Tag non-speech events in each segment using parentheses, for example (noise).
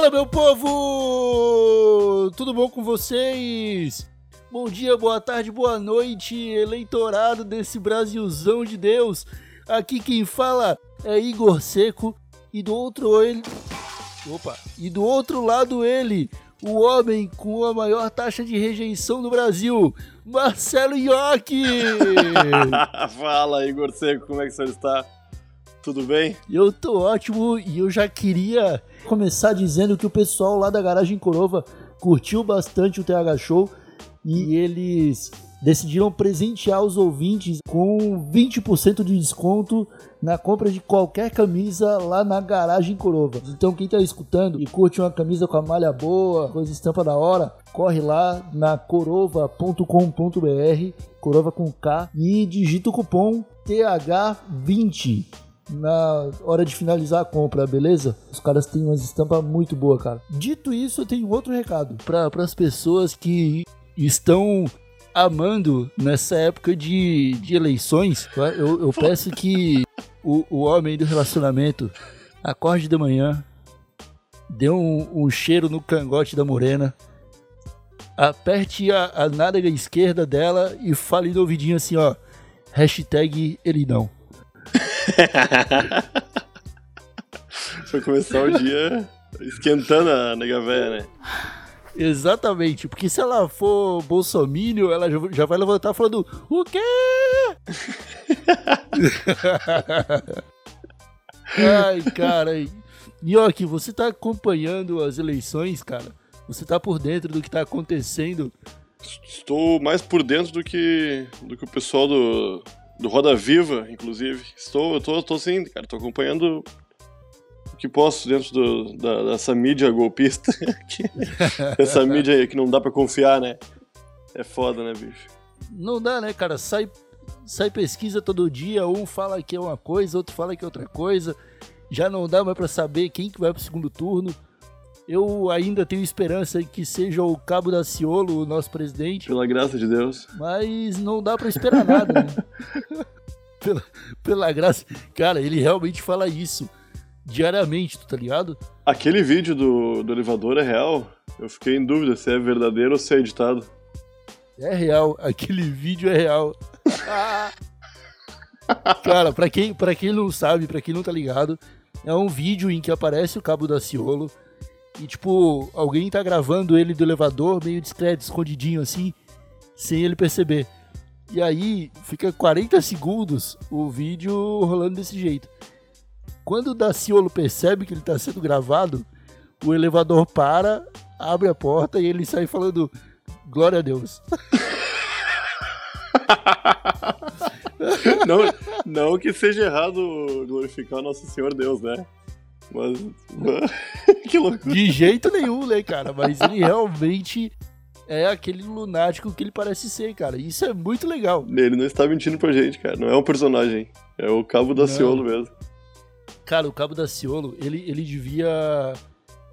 Fala, meu povo! Tudo bom com vocês? Bom dia, boa tarde, boa noite, eleitorado desse Brasilzão de Deus. Aqui quem fala é Igor Seco e do outro ele. Opa! E do outro lado ele, o homem com a maior taxa de rejeição do Brasil, Marcelo Iocchi! (laughs) Fala, Igor Seco, como é que senhor está? Tudo bem? Eu tô ótimo e eu já queria começar dizendo que o pessoal lá da Garagem Corova curtiu bastante o TH Show e eles decidiram presentear os ouvintes com 20% de desconto na compra de qualquer camisa lá na Garagem Corova. Então quem tá escutando e curte uma camisa com a malha boa, coisa estampa da hora, corre lá na corova.com.br, corova com K, e digita o cupom TH20 na hora de finalizar a compra, beleza? Os caras têm umas estampas muito boas, cara. Dito isso, eu tenho outro recado para as pessoas que estão amando nessa época de, de eleições. Eu, eu peço que o, o homem do relacionamento acorde de manhã, dê um, um cheiro no cangote da morena, aperte a, a nádega esquerda dela e fale no ouvidinho assim, ó. Hashtag ele não. Foi começar o dia esquentando a nega véia, né? Exatamente, porque se ela for bolsomínio, ela já- vai levantar falando o quê? (laughs) Ai, cara. Nhoque, você tá acompanhando as eleições, cara? Você tá por dentro do que tá acontecendo? Estou mais por dentro do que, do que o pessoal do, do Roda Viva, inclusive. Estou, eu tô, tô sim, cara, tô acompanhando o que posso dentro do- da, dessa mídia golpista. (laughs) essa mídia aí que não dá pra confiar, né? É foda, né, bicho? Não dá, né, cara? Sai, sai pesquisa todo dia, um fala que é uma coisa, outro fala que é outra coisa. Já não dá mais pra saber quem que vai pro segundo turno. Eu ainda tenho esperança que seja o Cabo da Ciolo, o nosso presidente, Pela graça de Deus. mas não dá pra esperar nada, né? (laughs) pela, pela graça. Cara, ele realmente fala isso diariamente, tu tá ligado? Aquele vídeo do, do elevador é real? Eu fiquei em dúvida se é verdadeiro ou se é editado. É real, aquele vídeo é real. (laughs) Cara, pra quem, pra quem não sabe, pra quem não tá ligado, é um vídeo em que aparece o Cabo da Ciolo e, tipo, alguém tá gravando ele do elevador, meio discreto, escondidinho assim, sem ele perceber. E aí fica 40 segundos o vídeo rolando desse jeito. Quando o Daciolo percebe que ele tá sendo gravado, o elevador para, abre a porta e ele sai falando glória a Deus. (laughs) Não, não que seja errado glorificar Nosso Senhor Deus, né? Mas. (laughs) que loucura. De jeito nenhum, né, cara? Mas ele realmente é aquele lunático que ele parece ser, cara. Isso é muito legal. Ele não está mentindo pra gente, cara. Não é um personagem. É o Cabo da. Ciolo mesmo. Cara, o Cabo da Ciolo, ele, ele devia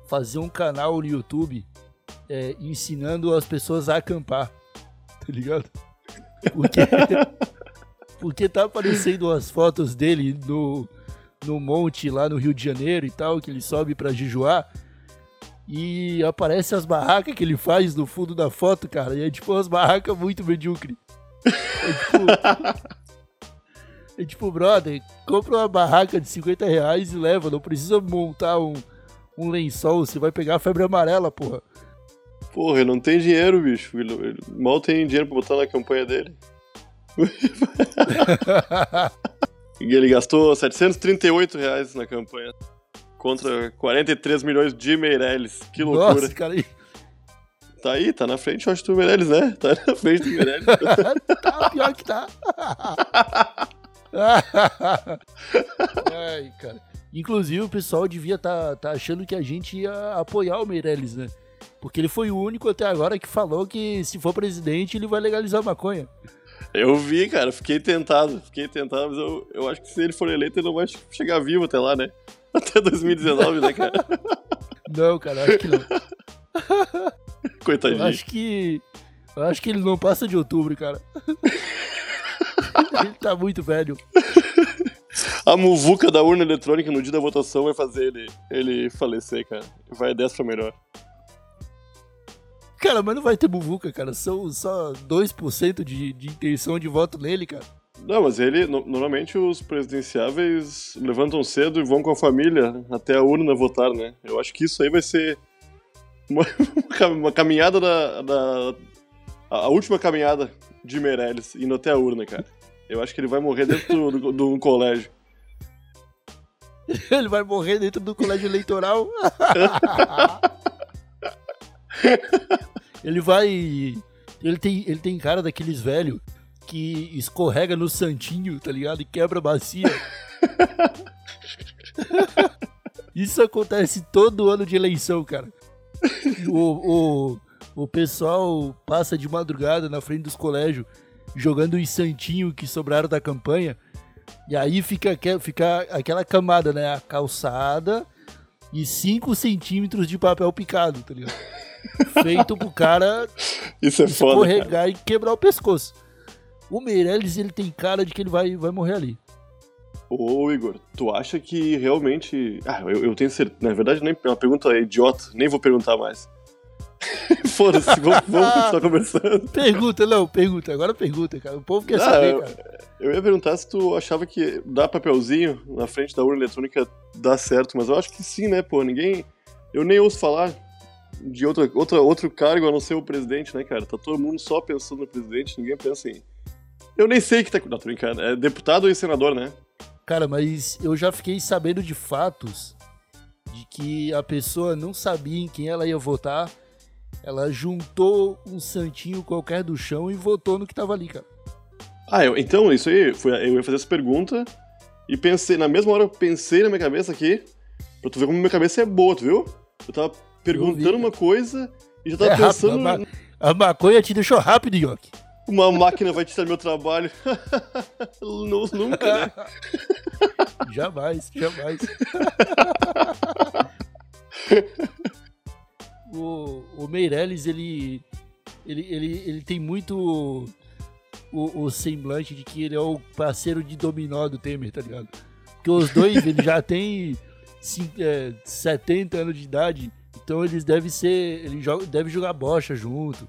fazer um canal no YouTube é, ensinando as pessoas a acampar. Tá ligado? Porque, (laughs) porque tá aparecendo as fotos dele no, no monte lá no Rio de Janeiro e tal, que ele sobe pra Jijuá. E aparece as barracas que ele faz no fundo da foto, cara. E é tipo umas barracas muito medíocres. É tipo. (laughs) É tipo, brother, compra uma barraca de 50 reais e leva. Não precisa montar um, um lençol. Você vai pegar a febre amarela, porra. Porra, ele não tem dinheiro, bicho. Ele, ele mal tem dinheiro pra botar na campanha dele. (laughs) E ele gastou 738 reais na campanha. Contra 43 milhões de Meirelles. Que loucura. Nossa, cara. Tá aí, tá na frente, eu acho, do Meirelles, né? Tá na frente do Meirelles. (laughs) tá pior que tá. (laughs) Ai, cara. Inclusive, o pessoal devia estar tá, tá achando que a gente ia apoiar o Meirelles, né? Porque ele foi o único até agora que falou que se for presidente ele vai legalizar a maconha. Eu vi, cara, fiquei tentado, fiquei tentado, mas eu, eu acho que se ele for eleito ele não vai chegar vivo até lá, né? (laughs) Até 2019, né, cara? (laughs) Não, cara, acho que não. (laughs) Coitadinho. Eu acho que. Eu acho que ele não passa de outubro, cara. ele tá muito velho. A muvuca da urna eletrônica no dia da votação vai fazer ele, ele falecer, cara. Vai dessa pra melhor. Cara, mas não vai ter muvuca, cara. São só 2% de, de intenção de voto nele, cara. Não, mas ele, no, normalmente os presidenciáveis levantam cedo e vão com a família até a urna votar, né? Eu acho que isso aí vai ser uma, (laughs) uma caminhada da, da, A última caminhada de Meirelles, indo até a urna, cara. Eu acho que ele vai morrer dentro do, do, do colégio. (laughs) ele vai morrer dentro do colégio eleitoral? (laughs) ele vai. Ele tem, ele tem cara daqueles velhos que escorrega no santinho, tá ligado? E quebra a bacia. (laughs) Isso acontece todo ano de eleição, cara. O, o, o pessoal passa de madrugada na frente dos colégios jogando os santinhos que sobraram da campanha. E aí fica, fica aquela camada, né? A calçada e 5 centímetros de papel picado, tá ligado? Feito pro cara Isso é escorregar foda, e quebrar o pescoço. O Meirelles, ele tem cara de que ele vai, vai morrer ali. Ô, Igor, tu acha que realmente. Ah, eu, eu tenho certeza. Na verdade, nem é uma pergunta idiota, nem vou perguntar mais. (laughs) Foda-se, vamos, vamos continuar conversando. Pergunta, não, pergunta, agora pergunta, cara. O povo quer ah, saber, eu, cara. Eu ia perguntar se tu achava que dar papelzinho na frente da urna eletrônica dá certo, mas eu acho que sim, né, pô? Ninguém. Eu nem ouço falar de outra, outra, outro cargo a não ser o presidente, né, cara? Tá todo mundo só pensando no presidente, ninguém pensa em. Eu nem sei que tá. Não, tô brincando. É deputado e senador, né? Cara, mas eu já fiquei sabendo de fatos de que a pessoa não sabia em quem ela ia votar. Ela juntou um santinho qualquer do chão e votou no que tava ali, cara. Ah, eu, então, isso aí, foi, eu ia fazer essa pergunta e pensei, na mesma hora eu pensei na minha cabeça aqui, pra tu ver como minha cabeça é boa, tu viu? Eu tava perguntando uma coisa e já tava é pensando. Rápido, a, a, maconha te deixou rápido, Yoki. Uma máquina vai tirar meu trabalho. (laughs) Nunca, né? (laughs) jamais, jamais. (laughs) o, o Meirelles, ele, ele, ele, ele tem muito o, o, semblante de que ele é o parceiro de dominó do Temer, tá ligado? Porque os dois, ele já tem é, 70 anos de idade, então eles devem ser. Ele joga, deve jogar bocha junto.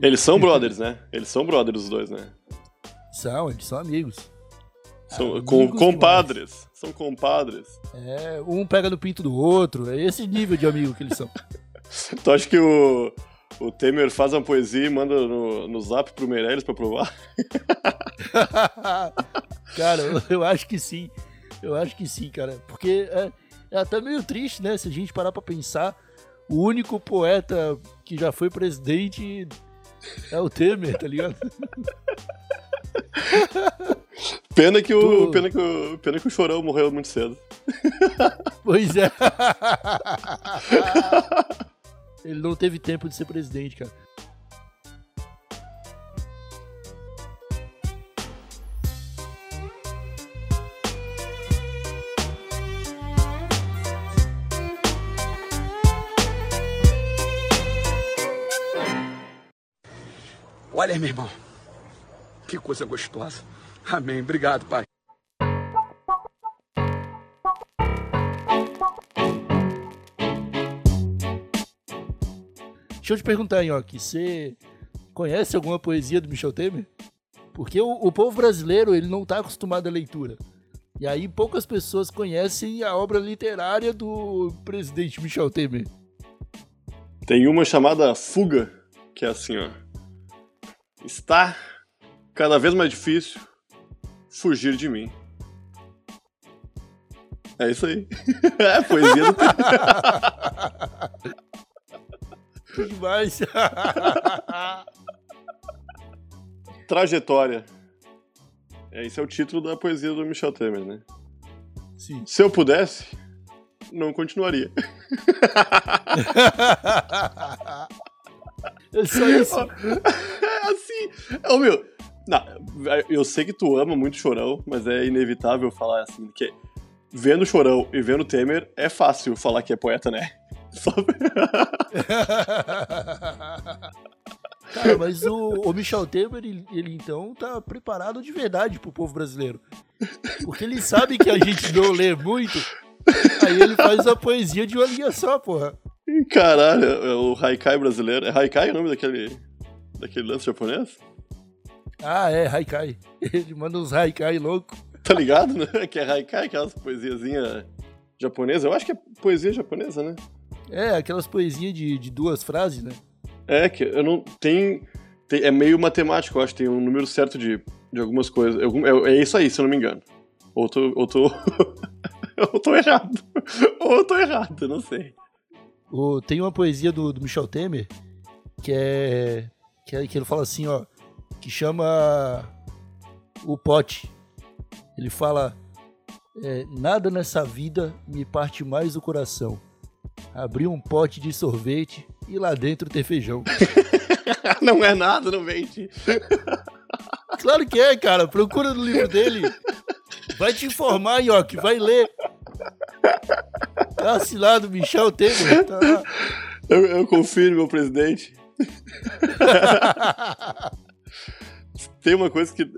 Eles são brothers, né? Eles são brothers os dois, né? São, eles são amigos. São amigos com, compadres. Demais. São compadres. É, um pega no pinto do outro. É esse nível de amigo que eles são. (laughs) tu acha que o, o Temer faz uma poesia e manda no, no zap pro Meirelles pra provar? (laughs) cara, eu, eu, acho que sim. Eu acho que sim, cara. Porque é, é até meio triste, né? Se a gente parar pra pensar, o único poeta que já foi presidente é o Temer, tá ligado? (laughs) Pena que, o, tu... pena, que o, pena que o Chorão morreu muito cedo. (laughs) Pois é. (laughs) Ele não teve tempo de ser presidente, cara. Olha aí, meu irmão. Que coisa gostosa. Amém. Obrigado, pai. Deixa eu te perguntar, Nhoque, você conhece alguma poesia do Michel Temer? Porque o, o povo brasileiro ele não está acostumado à leitura. E aí poucas pessoas conhecem a obra literária do presidente Michel Temer. Tem uma chamada Fuga, que é assim, ó. Está cada vez mais difícil fugir de mim. É isso aí. (laughs) é poesia do demais. (laughs) Trajetória. Esse é o título da poesia do Michel Temer, né? Sim. Se eu pudesse, não continuaria. (laughs) É só isso. É assim. Ô, meu. Não, eu sei que tu ama muito Chorão, mas é inevitável falar assim, que vendo Chorão e vendo Temer, é fácil falar que é poeta, né? (laughs) Só... (laughs) Cara, mas o, o Michel Temer, ele, ele, então tá preparado de verdade pro povo brasileiro. Porque ele sabe que a gente não lê muito, aí ele faz a poesia de uma linha só, porra. Caralho, é o Haikai brasileiro. É Haikai o nome daquele, daquele lance japonês? Ah, é, Haikai. (laughs) Ele manda uns Haikai louco. Tá ligado, né? (laughs) Que é Haikai, aquelas poesiazinhas japonesas. Eu acho que é poesia japonesa, né? É, aquelas poesias de, de duas frases, né? É, que eu não. Tem, tem. É meio matemático, eu acho. Tem um número certo de, de algumas coisas. É, é isso aí, se eu não me engano. Ou tô. Ou tô, ou tô errado. Ou eu tô errado, (laughs) não sei. O, tem uma poesia do, do Michel Temer que é, que que ele fala assim, ó. Que chama. O pote. Ele fala. É, nada nessa vida me parte mais o coração. Abrir um pote de sorvete e lá dentro ter feijão. (laughs) não é nada, não vende. (laughs) Claro que é, cara. Procura no livro dele. Vai te informar, Yoki. Vai ler. Tá assinado Michel Temer. Tá. Eu, eu confio no meu presidente. (laughs) Tem uma coisa que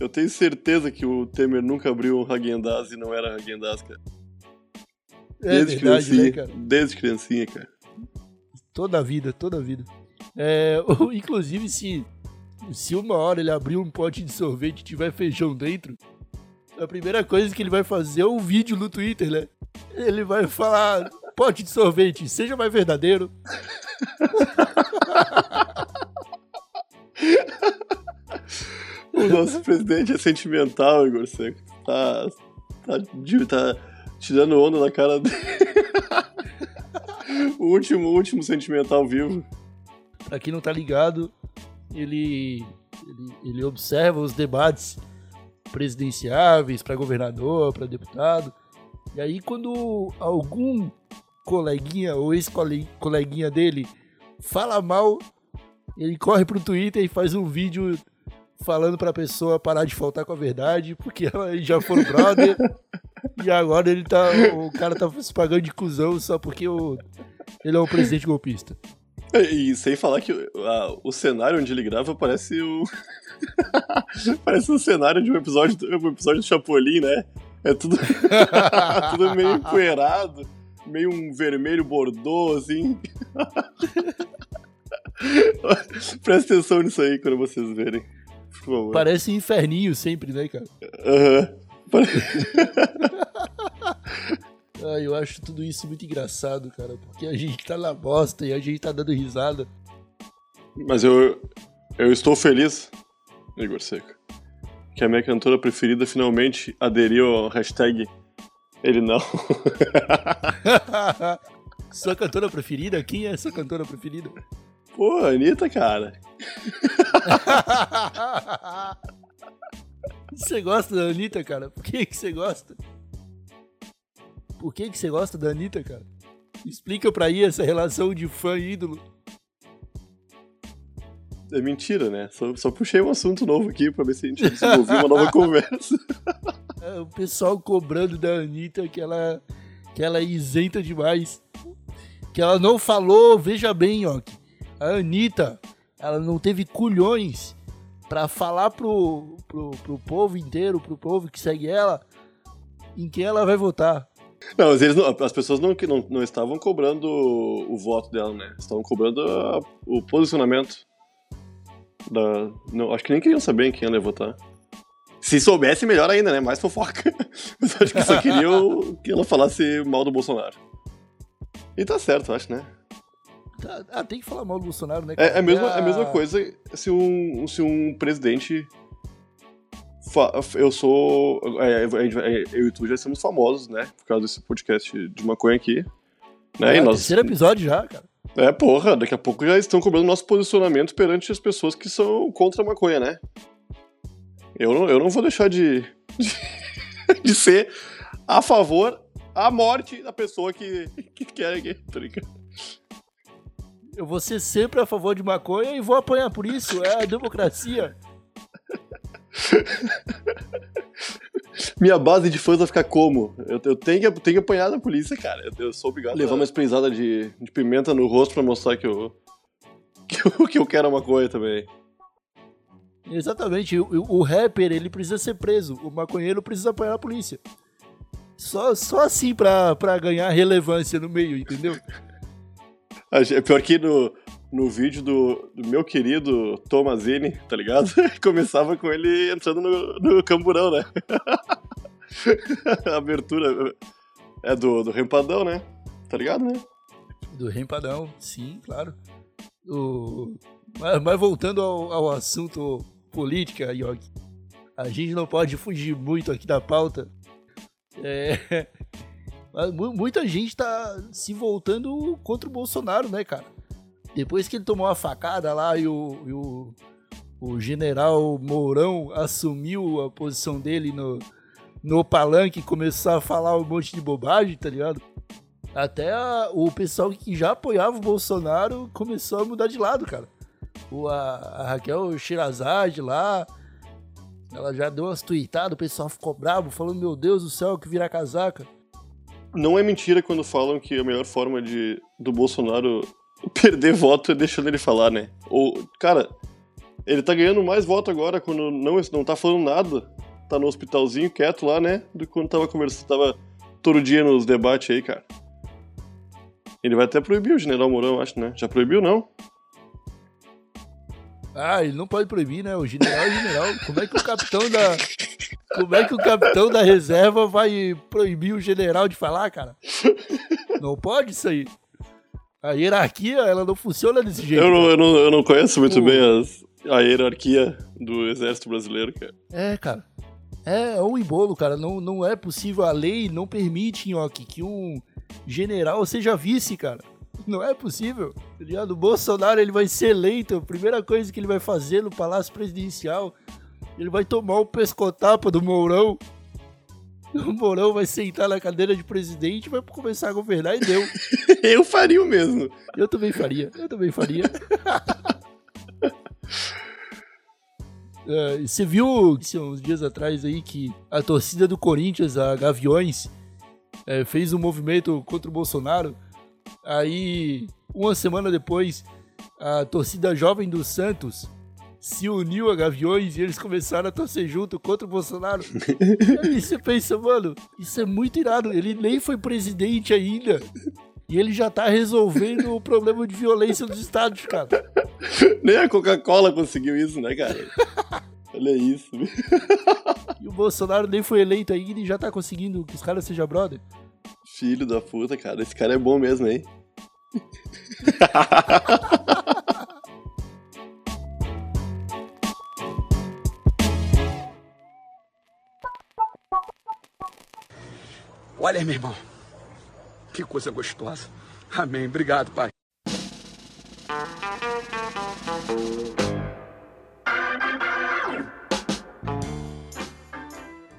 eu tenho certeza que o Temer nunca abriu um Hagendaz e não era Hagendaz, cara. É Desde verdade, criancinha, né, cara? Desde criancinha, cara. Toda a vida, toda a vida. É, (laughs) ou, inclusive, se, se uma hora ele abrir um pote de sorvete e tiver feijão dentro, a primeira coisa que ele vai fazer é um vídeo no Twitter, né? Ele vai falar, pote de sorvete, seja mais verdadeiro. O nosso presidente é sentimental, Igor Seco. Tá, tá, tá tirando onda na cara dele. o último, último sentimental vivo. Pra quem não tá ligado, ele, ele, ele observa os debates presidenciáveis para governador, para deputado. E aí, quando algum coleguinha ou ex-coleguinha dele fala mal, ele corre pro Twitter e faz um vídeo falando pra pessoa parar de faltar com a verdade, porque eles já foram brother. (laughs) e agora ele tá. O cara tá se pagando de cuzão só porque o, ele é um presidente golpista. E sem falar que a- o cenário onde ele grava parece o. (laughs) parece um cenário de um episódio, um episódio do Chapolin, né? É tudo. (laughs) tudo meio empoeirado, meio um vermelho bordô, assim. (laughs) Presta atenção nisso aí quando vocês verem. Por favor. Parece inferninho sempre, né, cara? Aham. Pare- (laughs) Ah, eu acho tudo isso muito engraçado, cara, porque a gente tá na bosta e a gente tá dando risada. Mas eu, eu estou feliz, Igor Seco, que a minha cantora preferida finalmente aderiu ao hashtag ele não. (laughs) sua cantora preferida? Quem é sua cantora preferida? Pô, Anitta, cara. (laughs) Você gosta da Anitta, cara? Por que que você gosta? Por que que você gosta da Anitta, cara? Explica pra aí essa relação de fã e ídolo. É mentira, né? Só, só puxei um assunto novo aqui pra ver se a gente desenvolveu uma nova (laughs) conversa. É, o pessoal cobrando da Anitta que ela, que ela é isenta demais. Que ela não falou, veja bem, ó. A Anitta, ela não teve culhões pra falar pro, pro, pro povo inteiro, pro povo que segue ela, em quem ela vai votar. Não, mas eles não- as pessoas não, não, não estavam cobrando o, o voto dela, né? Estavam cobrando a- o posicionamento. Da, não, acho que nem queriam saber em quem ela ia votar. Se soubesse, melhor ainda, né? Mais fofoca. (laughs) Mas acho que só queriam que ela falasse mal do Bolsonaro. E tá certo, acho, né? Tá- Ah, tem que falar mal do Bolsonaro, né? É, é, a mesma, é a Ah, mesma coisa se um, se um presidente. fa- Eu sou. é, gente vai- eu e tu já somos famosos, né? Por causa desse podcast de maconha aqui. Né? É, nós, terceiro episódio já, cara. é, porra, daqui a pouco já estão cobrando nosso posicionamento perante as pessoas que são contra a maconha, né? Eu não, eu não vou deixar de, de, (laughs) de ser a favor a morte da pessoa que, que quer aqui, tá ligado? Eu vou ser sempre a favor de maconha e vou apanhar por isso. É a democracia. Minha base de fãs vai ficar como? Eu, eu tenho, que, eu tenho que apanhar da polícia, cara. Eu, eu sou obrigado a levar uma sprayzada de, de pimenta no rosto pra mostrar que eu, que eu, que eu quero a maconha também. Exatamente. O, o rapper, ele precisa ser preso. O maconheiro precisa apanhar a polícia. Só, só assim pra, pra ganhar relevância no meio, entendeu? (laughs) É pior que no, no vídeo do, do meu querido Tomazini, tá ligado? (laughs) Começava com ele entrando no, no camburão, né? (laughs) A abertura é do, do Rempadão, né? Tá ligado, né? Do Rempadão, sim, claro. O... Mas, mas voltando ao, ao assunto política, Yogi, a gente não pode fugir muito aqui da pauta. É... (laughs) Muita gente tá se voltando contra o Bolsonaro, né, cara? Depois que ele tomou a facada lá e o, e o, o general Mourão assumiu a posição dele no, no palanque e começou a falar um monte de bobagem, tá ligado? Até a, o pessoal que já apoiava o Bolsonaro começou a mudar de lado, cara. O, a, a Raquel Shirazade lá, ela já deu umas tweetadas, o pessoal ficou bravo, falando: Meu Deus do céu, que vira casaca. Não é mentira quando falam que a melhor forma de do Bolsonaro (laughs) perder voto é deixando ele falar, né? Ou, cara, ele tá ganhando mais voto agora quando não, não tá falando nada. Tá no hospitalzinho quieto lá, né? Do que quando tava conversando, tava todo dia nos debates aí, cara. Ele vai até proibir o General Mourão, acho, né? Já proibiu, não? Ah, ele não pode proibir, né? O general é o general. Como é que o capitão da. Como é que o capitão da reserva vai proibir o general de falar, cara? Não pode isso aí. A hierarquia, ela não funciona desse jeito. Eu não, eu não, eu não conheço muito o... bem as, a hierarquia do exército brasileiro, cara. É, cara. É, é um embolo, cara. Não, não é possível. A lei não permite, Nhoque, que um general seja vice, cara. (laughs) Não é possível. Tá o Bolsonaro ele vai ser eleito. A primeira coisa que ele vai fazer no Palácio Presidencial, ele vai tomar o pescotapa do Mourão. O Mourão vai sentar na cadeira de presidente e vai começar a governar e deu. (laughs) eu faria o mesmo. Eu também faria. Eu também faria. uh, (laughs) você viu uns dias atrás aí que a torcida do Corinthians, a Gaviões, uh, fez um movimento contra o Bolsonaro Aí, uma semana depois, a torcida jovem do Santos se uniu a Gaviões e eles começaram a torcer junto contra o Bolsonaro. (laughs) aí você pensa, mano, isso é muito irado. Ele nem foi presidente ainda. E ele já tá resolvendo o problema de violência dos estados, cara. Nem a Coca-Cola conseguiu isso, né, cara? (laughs) Olha isso. e o Bolsonaro nem foi eleito ainda e já tá conseguindo que os caras sejam brother. Filho da puta, cara. Esse cara é bom mesmo, hein? (laughs) Olha, meu irmão. Que coisa gostosa. Amém. Obrigado, Pai.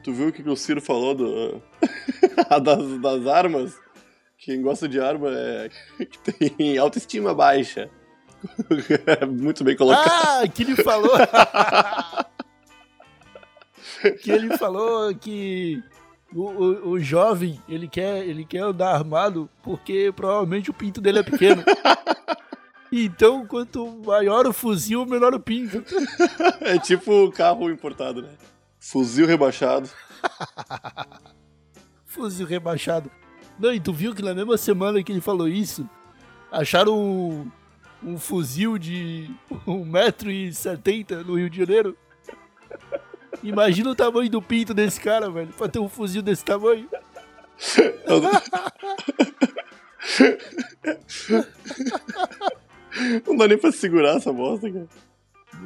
Tu viu o que o Ciro falou do, (laughs) das, das armas? Quem gosta de arma é (laughs) que tem autoestima baixa. (laughs) Muito bem colocado. Ah, que ele falou. (laughs) que ele falou que o, o, o, jovem ele quer, ele quer andar armado porque provavelmente o pinto dele é pequeno. Então, quanto maior o fuzil, menor o pinto. É tipo carro importado, né? Fuzil rebaixado. Fuzil rebaixado. Não, e tu viu que na mesma semana que ele falou isso, acharam um, um fuzil de (laughs) 1,70m no Rio de Janeiro? Imagina o tamanho do pinto desse cara, velho, pra ter um fuzil desse tamanho. (laughs) Não dá nem pra segurar essa bosta, cara.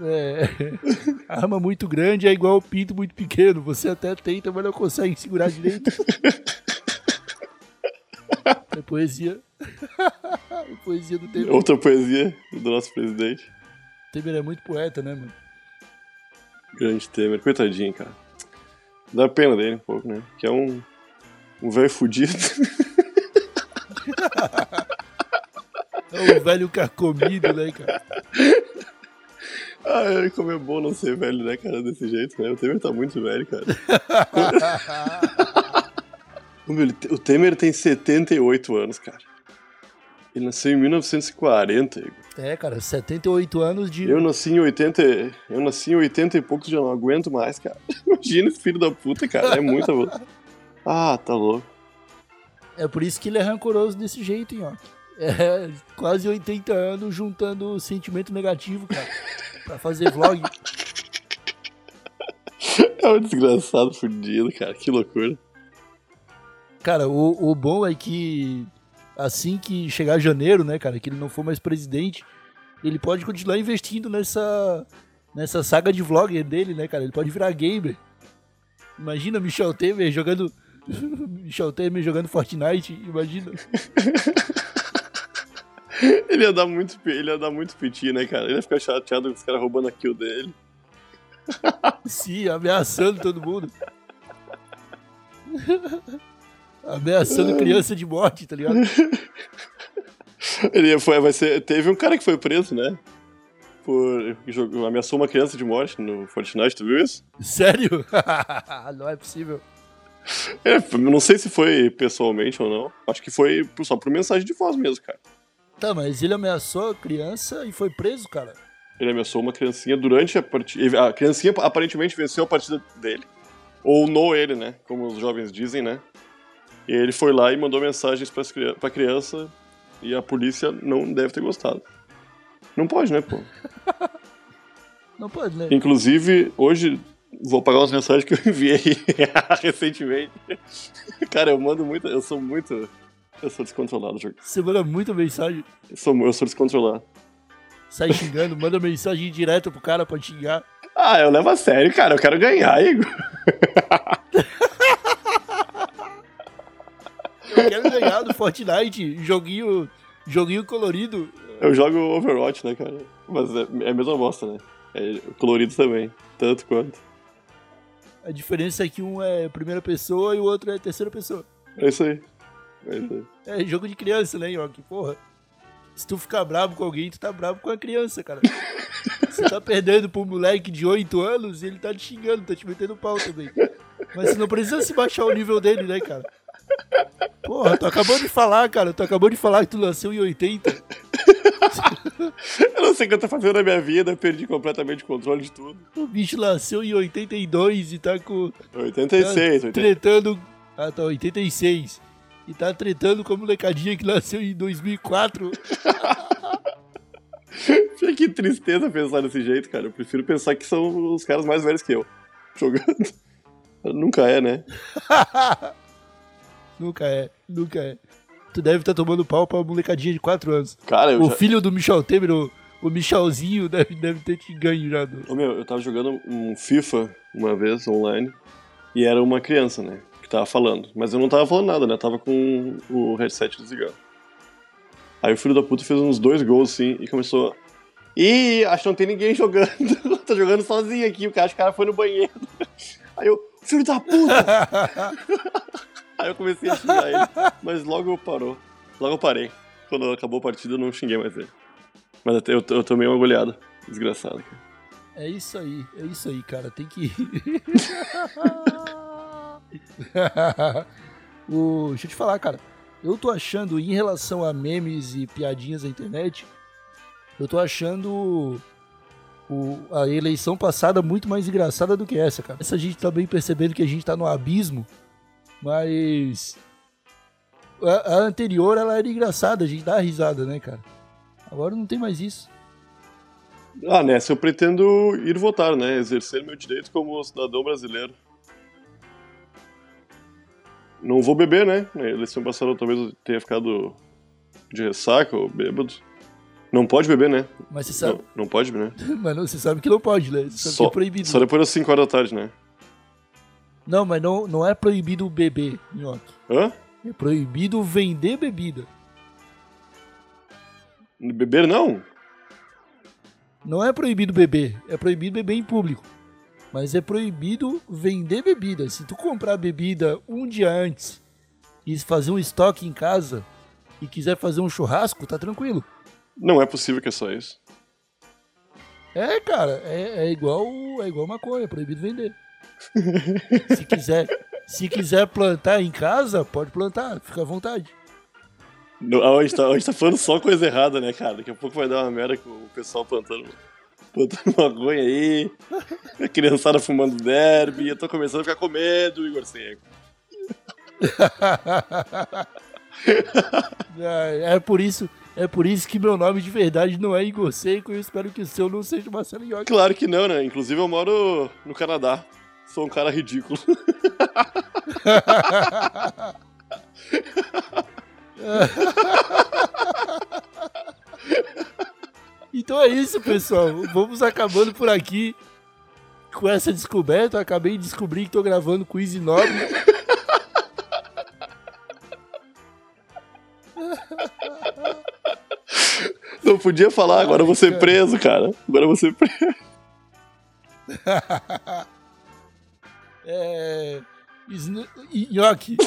É. Arma muito grande é igual pinto muito pequeno. Você até tenta, mas não consegue segurar direito. (laughs) É poesia. (laughs) é poesia do Temer. Outra poesia do nosso presidente. O Temer é muito poeta, né, mano? Grande Temer, coitadinho, cara. Dá pena dele um pouco, né? Que é um, um velho fudido. (laughs) É o velho carcomido, né, cara? Ah, como é bom não ser velho, né, cara, desse jeito, né? O Temer tá muito velho, cara. (laughs) o Temer tem 78 anos, cara. Ele nasceu em 1940, Igor. É, cara, 78 anos de. Eu nasci em 80. Eu nasci em 80 e poucos, já não aguento mais, cara. (laughs) Imagina esse filho da puta, cara. É muita. (laughs) Ah, tá louco. É por isso que ele é rancoroso desse jeito, hein, ó. É, quase 80 anos juntando sentimento negativo, cara. Pra fazer vlog. (laughs) É um desgraçado fudido, cara. Que loucura. Cara, o, o bom é que assim que chegar janeiro, né, cara, que ele não for mais presidente, ele pode continuar investindo nessa nessa saga de vlogger dele, né, cara? Ele pode virar gamer. Imagina Michel Temer jogando (laughs) Michel Temer jogando Fortnite, imagina. (laughs) Ele ia dar muito, ele ia dar muito piti, né, cara? Ele ia ficar chateado com os caras roubando a kill dele. Sim, ameaçando todo mundo. (laughs) ameaçando criança de morte, tá ligado? (laughs) Ele foi, vai ser, teve um cara que foi preso, né? Por. jogou- ameaçou uma criança de morte no Fortnite, tu viu isso? Sério? (laughs) não é possível. É, não sei se foi pessoalmente ou não. Acho que foi só por mensagem de voz mesmo, cara. Tá, mas ele ameaçou a criança e foi preso, cara. Ele ameaçou uma criancinha durante a partida. A criancinha aparentemente venceu a partida dele. Ou no ele, né? Como os jovens dizem, né? E ele foi lá e mandou mensagens pra criança e a polícia não deve ter gostado. Não pode, né, pô? (laughs) Não pode, né? Inclusive, hoje vou apagar umas mensagens que eu enviei (laughs) recentemente. Cara, eu mando muito. Eu sou muito. Eu sou descontrolado, jogo. Você manda muita mensagem, Eu sou, eu sou descontrolado. sai xingando, manda mensagem direto pro cara pra xingar. Ah, eu levo a sério, cara. Eu quero ganhar, Igor. (laughs) Eu quero ganhar do Fortnite, joguinho, joguinho colorido. Eu jogo Overwatch, né, cara? Mas é, é a mesma bosta, né? É colorido também. Tanto quanto. A diferença é que um é primeira pessoa e o outro é terceira pessoa. É isso aí. É isso aí. (laughs) É jogo de criança, né, York? Porra. Se tu ficar bravo com alguém, tu tá bravo com a criança, cara. Você tá perdendo pro moleque de 8 anos e ele tá te xingando, tá te metendo pau também. Mas você não precisa se baixar o nível dele, né, cara? Porra, tu acabou de falar, cara. Tu acabou de falar que tu nasceu em 80. (laughs) Eu não sei o que eu tô fazendo na minha vida, eu perdi completamente o controle de tudo. O bicho nasceu em 82 e tá com. 86, tá 80. tretando. Ah, tá, 86. E tá tretando com a molecadinha que nasceu em 2004. (laughs) Que tristeza pensar desse jeito, cara. Eu prefiro pensar que são os caras mais velhos que eu. Jogando. Nunca é, né? (laughs) Nunca é, nunca é. Tu deve estar tomando pau pra molecadinha de 4 anos. Cara, eu O já... filho do Michel Temer, o, o Michelzinho, (laughs) deve, deve ter te ganho já. Do... Ô, meu, eu tava jogando um FIFA uma vez online e era uma criança, né? Que tava falando. Mas eu não tava falando nada, né? Tava com o headset desligado. Aí o filho da puta fez uns dois gols assim e começou. Ih, acho que não tem ninguém jogando. (laughs) Tô jogando sozinho aqui, o cara, acho que o cara foi no banheiro. (laughs) Aí eu, filho da puta! Aí eu comecei a xingar ele, mas logo parou. Logo eu parei. Quando acabou a partida, eu não xinguei mais ele. Mas eu, eu tomei uma goleada. Desgraçado, cara. É isso aí, é isso aí, cara. Tem que. (laughs) o... Deixa eu te falar, cara. Eu tô achando, em relação a memes e piadinhas na internet, eu tô achando o- a eleição passada muito mais engraçada do que essa, cara. Essa gente tá bem percebendo que a gente tá no abismo, mas. A, anterior ela era engraçada, a gente dá risada, né, cara? Agora não tem mais isso. Ah, nessa eu pretendo ir votar, né? Exercer meu direito como cidadão brasileiro. Não vou beber, né? Na eleição passada talvez eu tenha ficado de ressaca ou bêbado. Não pode beber, né? Mas você sabe. Não, não pode, né? (laughs) Mas não, você sabe que não pode, né? Você sabe Só, que é proibido. só depois das 5 horas da tarde, né? Não, mas não, não é proibido beber, Nhoque. Hã? É proibido vender bebida. Beber não? Não é proibido beber, é proibido beber em público. Mas é proibido vender bebida. Se tu comprar bebida um dia antes e fazer um estoque em casa e quiser fazer um churrasco, tá tranquilo. Não é possível que é só isso. É, cara, é, é igual é igual maconha, é proibido vender. Se quiser, se quiser plantar em casa, pode plantar, fica à vontade. No, a, gente tá, a gente tá falando só coisa errada, né, cara? Daqui a pouco vai dar uma merda com o pessoal plantando, plantando (laughs) maconha aí, a criançada fumando derby, eu tô começando a ficar com medo, Igor Seco. (laughs) é, é por isso, é por isso que meu nome de verdade não é Igor Seco e eu espero que o seu não seja Marcelo York. Claro que não, né? Inclusive eu moro no Canadá. Sou um cara ridículo. então é isso, pessoal. Vamos acabando por aqui com essa descoberta. Eu acabei de descobrir que tô gravando com Easy Nobre. Não podia falar, agora eu vou ser preso, cara. Agora eu vou ser preso. (laughs) é. Nhoque. (laughs)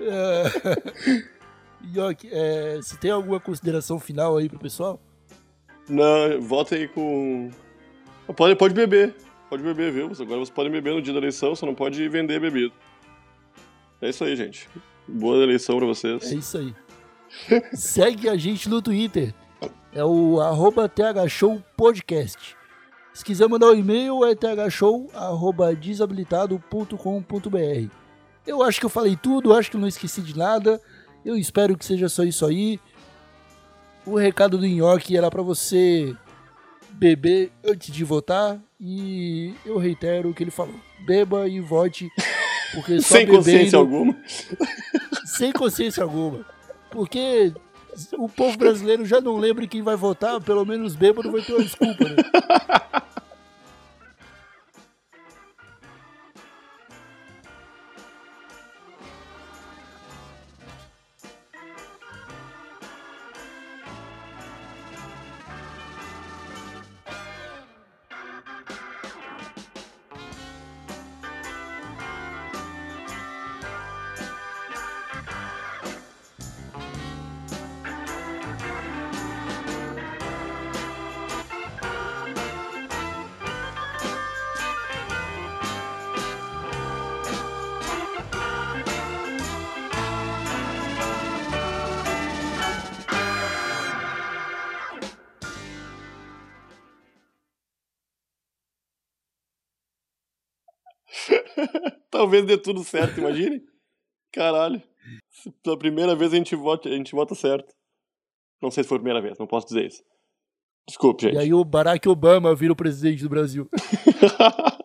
é... Nhoque, é... você tem alguma consideração final aí pro pessoal? Não, volta aí com. Pode, pode beber. Pode beber, viu? Agora você pode beber no dia da eleição, só não pode vender bebida. É isso aí, gente. Boa eleição pra vocês. É isso aí. Segue a gente no Twitter. É o arroba thshowpodcast. Se quiser mandar um e-mail, é thshow.desabilitado.com.br. Eu acho que eu falei tudo, acho que não esqueci de nada. Eu espero que seja só isso aí. O recado do Nhoque era para você beber antes de votar. E eu reitero o que ele falou: beba e vote. Porque só (laughs) Sem consciência alguma. (laughs) Sem consciência alguma. Porque o povo brasileiro já não lembra quem vai votar, pelo menos bêbado vai ter uma desculpa, né? (laughs) Talvez dê tudo certo, imagine. (laughs) Caralho. Pela primeira vez a gente vota, a gente vota certo. Não sei se foi a primeira vez, não posso dizer isso. Desculpe, gente. E aí o Barack Obama vira o presidente do Brasil. (laughs)